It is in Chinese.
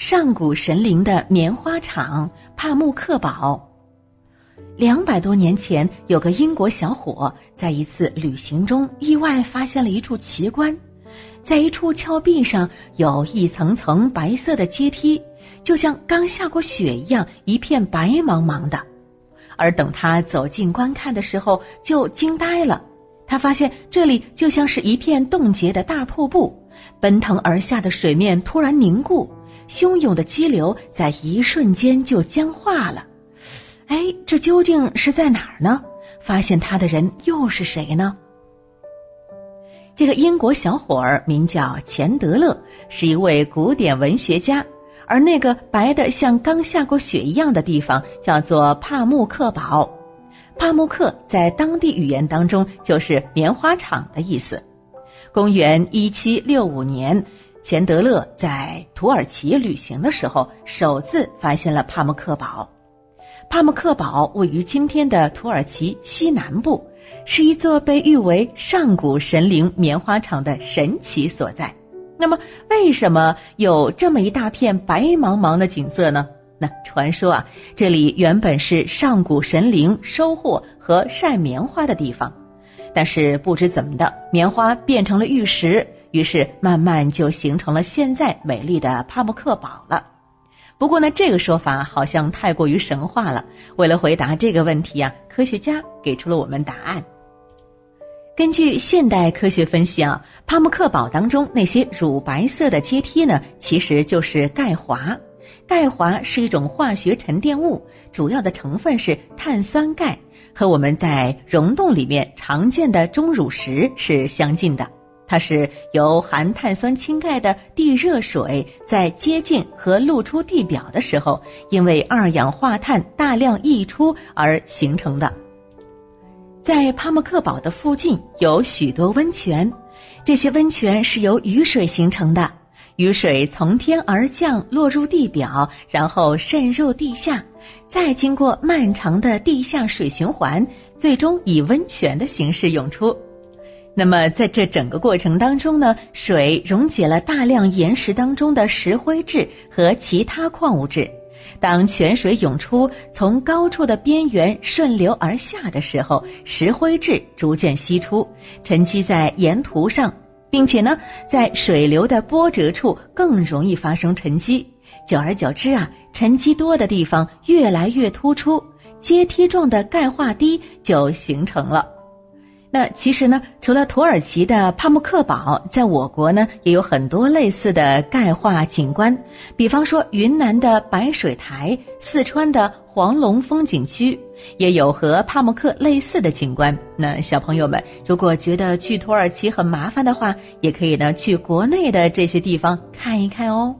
上古神灵的棉花厂帕木克堡。两百多年前，有个英国小伙在一次旅行中意外发现了一处奇观，在一处峭壁上有一层层白色的阶梯，就像刚下过雪一样，一片白茫茫的。而等他走近观看的时候，就惊呆了。他发现这里就像是一片冻结的大瀑布，奔腾而下的水面突然凝固，汹涌的激流在一瞬间就僵化了。哎，这究竟是在哪儿呢？发现他的人又是谁呢？这个英国小伙儿名叫钱德勒，是一位古典文学家。而那个白的像刚下过雪一样的地方，叫做帕慕克堡。帕慕克在当地语言当中就是棉花厂的意思。公元一七六五年，钱德勒在土耳其旅行的时候，首次发现了帕木克堡。帕木克堡位于今天的土耳其西南部，是一座被誉为上古神灵棉花厂的神奇所在。那么，为什么有这么一大片白茫茫的景色呢？那传说啊，这里原本是上古神灵收获和晒棉花的地方，但是不知怎么的，棉花变成了玉石，于是慢慢就形成了现在美丽的帕慕克堡了。不过呢，这个说法好像太过于神话了。为了回答这个问题啊，科学家给出了我们答案。根据现代科学分析啊，帕慕克堡当中那些乳白色的阶梯呢，其实就是钙华。钙华是一种化学沉淀物，主要的成分是碳酸钙，和我们在溶洞里面常见的钟乳石是相近的。它是由含碳酸氢钙的地热水在接近和露出地表的时候，因为二氧化碳大量溢出而形成的。在帕默克堡的附近有许多温泉，这些温泉是由雨水形成的。雨水从天而降，落入地表，然后渗入地下，再经过漫长的地下水循环，最终以温泉的形式涌出。那么，在这整个过程当中呢，水溶解了大量岩石当中的石灰质和其他矿物质。当泉水涌出，从高处的边缘顺流而下的时候，石灰质逐渐析出，沉积在岩涂上，并且呢，在水流的波折处更容易发生沉积。久而久之啊，沉积多的地方越来越突出，阶梯状的钙化堤就形成了。那其实呢，除了土耳其的帕慕克堡，在我国呢也有很多类似的钙化景观，比方说云南的白水台、四川的黄龙风景区，也有和帕慕克类似的景观。那小朋友们如果觉得去土耳其很麻烦的话，也可以呢去国内的这些地方看一看哦。